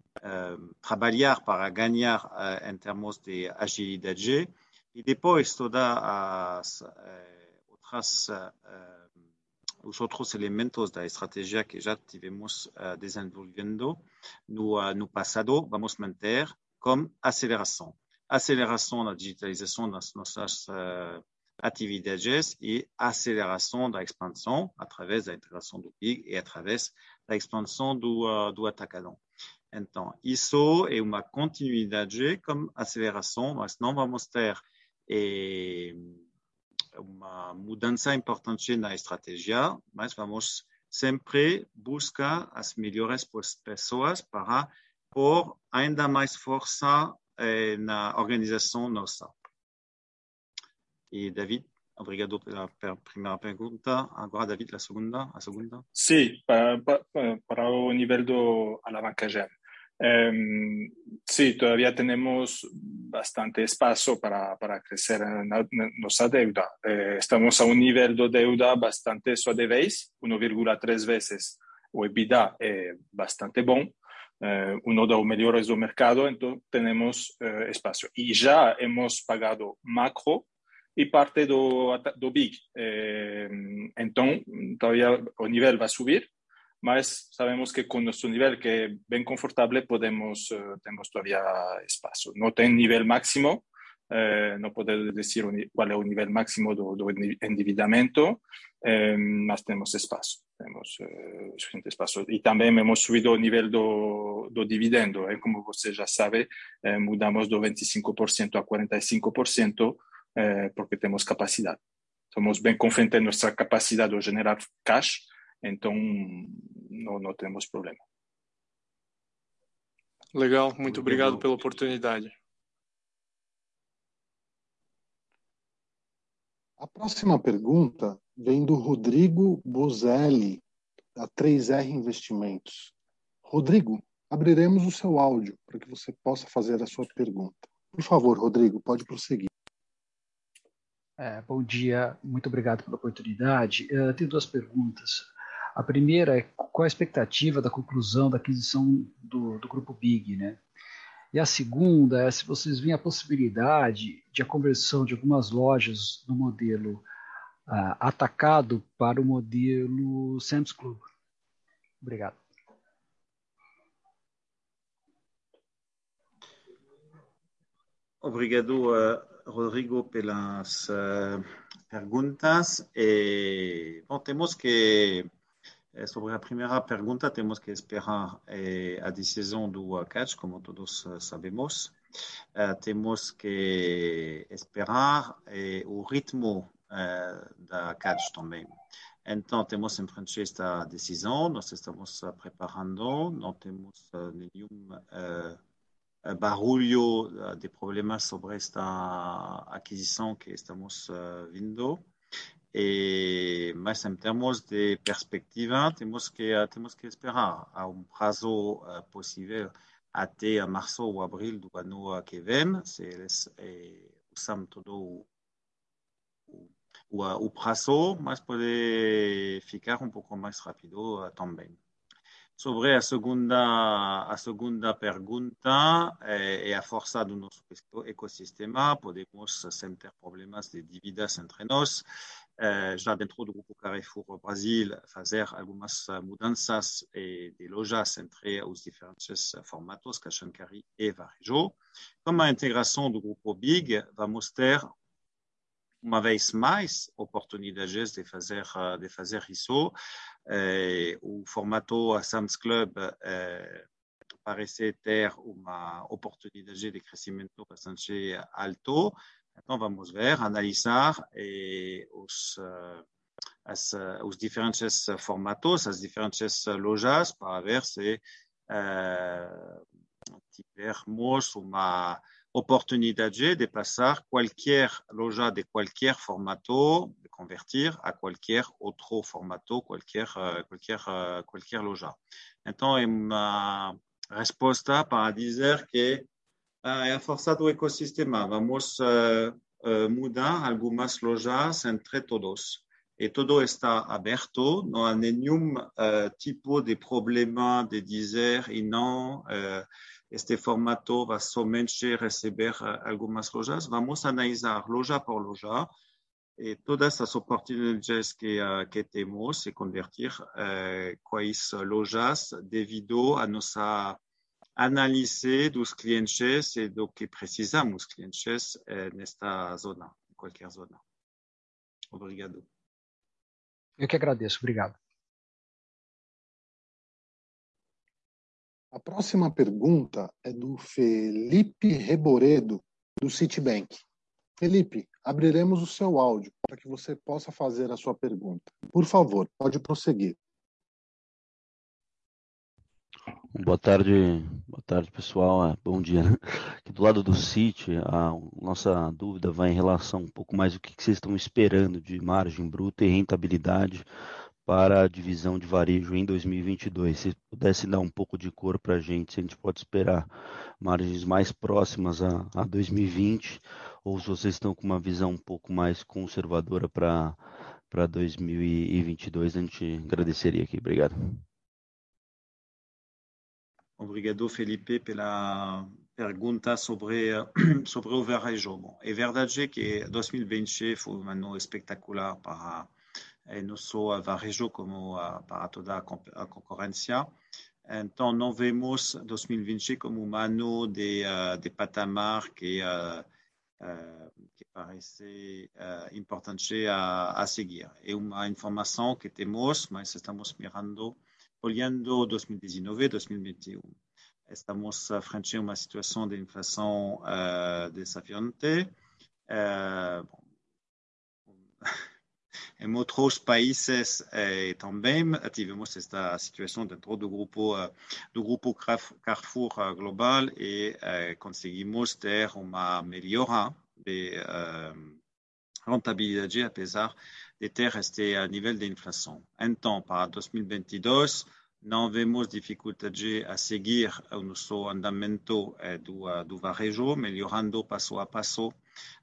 trabalhar para ganhar em termos de agilidade e depois todas as outras os outros elementos da estratégia que já tivemos uh, desenvolvendo no, uh, no passado, vamos manter como aceleração. Aceleração da digitalização das nossas uh, atividades e aceleração da expansão através da integração do PIG e através da expansão do, do atacadão. Então, isso é uma continuidade com aceleração, mas não vamos ter eh, uma mudança importante na estratégia, mas vamos sempre buscar as melhores pessoas para pôr ainda mais força eh, na organização nossa. E David? Obrigado pela primeira pergunta. Agora, David, a segunda. A segunda. Sim, para, para, para o nível do alavancagem. Eh, sí, todavía tenemos bastante espacio para, para crecer en nuestra deuda. Eh, estamos a un nivel de deuda bastante suave, 1,3 veces o EBITDA é bastante bom, eh, uno de los mejores del mercado, entonces tenemos eh, espacio. Y ya hemos pagado macro e parte do, do big. Eh, então, todavía o nivel va a subir, mas sabemos que con nuestro nivel que bien confortable podemos, eh, tenemos todavía espacio. No ten nivel máximo, eh, no puedo decir cuál es el nivel máximo de endividamiento, eh, tenemos espacio, tenemos eh, suficiente espacio. Y también hemos subido el nivel de dividendo, eh, como usted ya sabe, mudamos de 25% a 45% porque tenemos capacidad. Estamos bien confiantes en nuestra capacidad de generar cash então não, não temos problema. Legal, muito obrigado pela oportunidade. A próxima pergunta vem do Rodrigo Bozelli, da 3R Investimentos. Rodrigo, abriremos o seu áudio para que você possa fazer a sua pergunta. Por favor, Rodrigo, pode prosseguir. É, bom dia, muito obrigado pela oportunidade. Eu tenho duas perguntas. A primeira é qual a expectativa da conclusão da aquisição do, do grupo Big, né? E a segunda é se vocês veem a possibilidade de a conversão de algumas lojas do modelo uh, atacado para o modelo Sam's Club. Obrigado. Obrigado, uh, Rodrigo, pelas uh, perguntas. E, bom, temos que, sobre a primeira pergunta, temos que esperar eh, a decisão do CAT, como todos sabemos. Uh, temos que esperar eh, o ritmo da CAT também. Então, temos em frente esta decisão, nós estamos preparando, não temos nenhum barulho de problemas sobre esta aquisição que estamos vendo. E, mas em termos de perspectiva, temos que temos que esperar a um prazo possível até março ou abril do ano que vem, se eles usam todo o, o prazo, mas pode ficar um pouco mais rápido também. Sobre a segunda, a segunda pergunta, é, é a força de dívidas entre nós. É, já dentro do Grupo Carrefour Brasil, fazer algumas mudanças de lojas entre os diferentes formatos, Carry e Varejo. Com a integração do Grupo Big, vamos ter uma vez mais oportunidades de fazer de fazer isso eh, o formato Sam's Club eh, parece ter uma oportunidade de crescimento bastante alto então vamos ver analisar eh, os as, os diferentes formatos as diferentes lojas para ver se tivermos uma oportunidade de passar qualquer loja de qualquer formato, de convertir a qualquer outro formato, qualquer, qualquer, qualquer loja. Então, é uma resposta para dizer que é a força do ecossistema. Vamos uh, uh, mudar algumas lojas entre todos. E todo está aberto, não há nenhum tipo de problema de dizer e não este formato va somente receber algumas lojas. Vamos analisar loja por loja e todas as oportunidades que, que temos e convertir quais lojas devido a nossa análise dos clientes e do que precisamos clientes uh, nesta zona, em qualquer zona. Obrigado. Eu que agradeço. Obrigado. A próxima pergunta é do Felipe Reboredo, do Citibank. Felipe, abriremos o seu áudio para que você possa fazer a sua pergunta. Por favor, pode prosseguir. Boa tarde, boa tarde pessoal, é, bom dia. Aqui do lado do City, a nossa dúvida vai em relação um pouco mais o que vocês estão esperando de margem bruta e rentabilidade para a divisão de varejo em 2022. Se pudesse dar um pouco de cor para a gente, se a gente pode esperar margens mais próximas a, a 2020, ou se vocês estão com uma visão um pouco mais conservadora para 2022, a gente agradeceria aqui. Obrigado. Obrigado, Felipe, pela pergunta sobre, [CLEARS THROAT] sobre o varejo. Bom, é verdade que 2020 foi um ano espetacular para e nosso varejo como para toda a concorrência. Então, não vemos 2020 como um ano de, de patamar que, que parece importante a, a seguir. É uma informação que temos, mas estamos mirando, olhando 2019 2021. Estamos frente a uma situação de inflação desafiante. Bom, [LAUGHS] em outros países eh, também tivemos esta situação dentro do grupo do grupo Carrefour global e eh, conseguimos ter uma melhora de eh, rentabilidade apesar de ter este nível de inflação. Então, para 2022 não vemos dificuldade a seguir o nosso andamento do, do varejo, melhorando passo a passo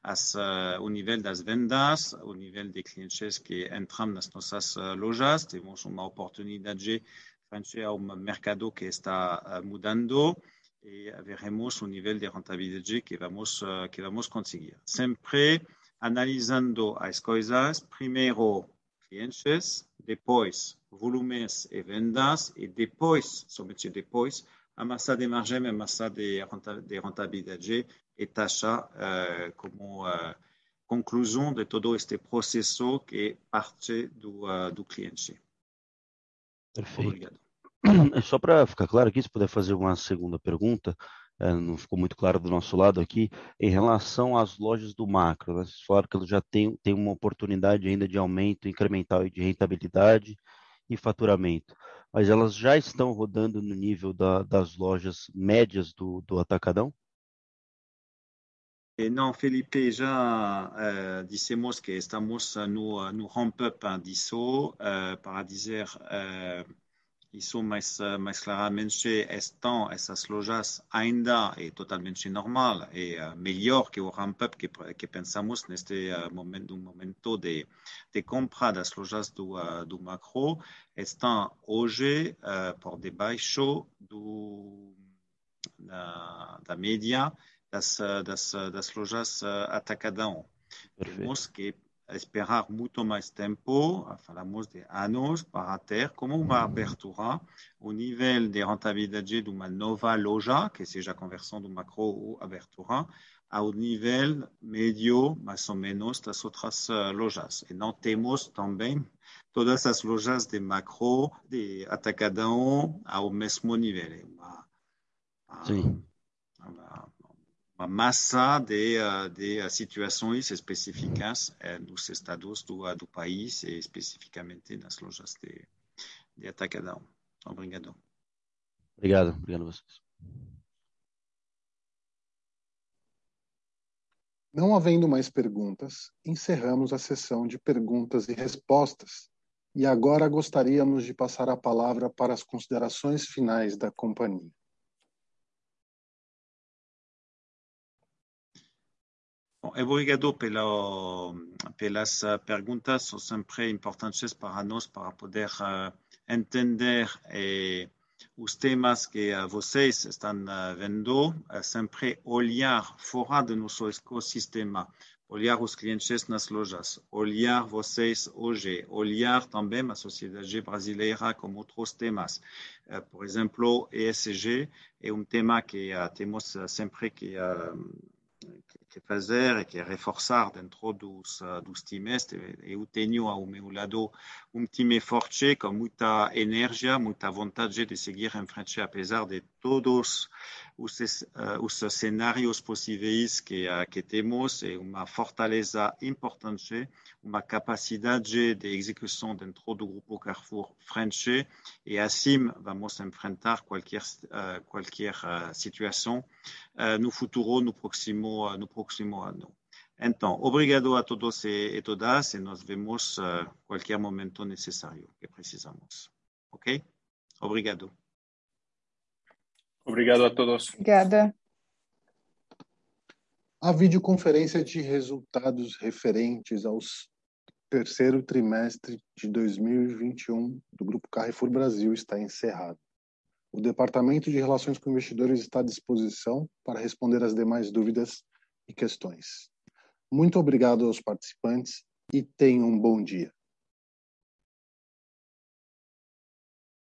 as, uh, o nível das vendas, o nível de clientes que entram nas nossas uh, lojas? Temos uma oportunidade frente a um mercado que está uh, mudando e veremos o nível de rentabilidade que vamos, que vamos conseguir. Sempre analisando as coisas, primeiro clientes, depois volumes e vendas e depois, somente depois, a massa de margem a massa de rentabilidade e taxa como conclusão de todo este processo que parte do, do cliente. Perfeito. Obrigado. Só para ficar claro aqui, se puder fazer uma segunda pergunta, não ficou muito claro do nosso lado aqui, em relação às lojas do macro. Né? Vocês falaram que elas já têm, uma oportunidade ainda de aumento incremental de rentabilidade e faturamento, mas elas já estão rodando no nível da, das lojas médias do, do Atacadão? Não, Felipe, já uh, dissemos que estamos no, no ramp-up disso para dizer isso mais, mais claramente estão essas lojas ainda é totalmente normal e uh, melhor que o ramp-up que, que pensamos neste uh, momento, momento de, de compra das lojas do, uh, do macro estão hoje por debaixo do, da, da média das, das, das lojas atacadão. Temos que esperar muito mais tempo, falamos de anos, para ter como uma abertura o nível de rentabilidade de uma nova loja, que seja conversão do macro ou abertura, ao nível médio, mais ou menos, das outras lojas? E não temos também todas as lojas de macro, de atacadão, ao mesmo nível. Uma, Sim. Uma, uma massa de, de situações específicas nos estados do, do país e especificamente nas lojas de, de atacadão. Obrigado. Obrigado, obrigado a vocês. Não havendo mais perguntas, encerramos a sessão de perguntas e respostas. E agora gostaríamos de passar a palavra para as considerações finais da companhia. Obrigado pela, pelas perguntas, são sempre importantes para nós para poder uh, entender os temas que uh, vocês estão uh, vendo, uh, sempre olhar fora do nosso ecossistema, olhar os clientes nas lojas, olhar vocês hoje, olhar também a sociedade brasileira com outros temas. por exemplo, ESG é um tema que temos sempre que que fazer e que reforçar dentro dos, dos times. Eu tenho ao meu lado um time forte com muita energia, muita vontade de seguir em frente, apesar de todos os, os cenários possíveis que, uh, que temos, e uma fortaleza importante, uma capacidade de execução dentro do grupo Carrefour frente, e assim vamos enfrentar qualquer, uh, qualquer situação no futuro, no próximo, no próximo ano. Então, obrigado a todos e, e todas, e nos vemos uh, qualquer momento necessário que precisamos. Ok? Obrigado. Obrigado a todos. Obrigada. A videoconferência de resultados referentes aos terceiro trimestre de 2021 do Grupo Carrefour Brasil está encerrado. O Departamento de Relações com Investidores está à disposição para responder as demais dúvidas e questões. Muito obrigado aos participantes e tenham um bom dia.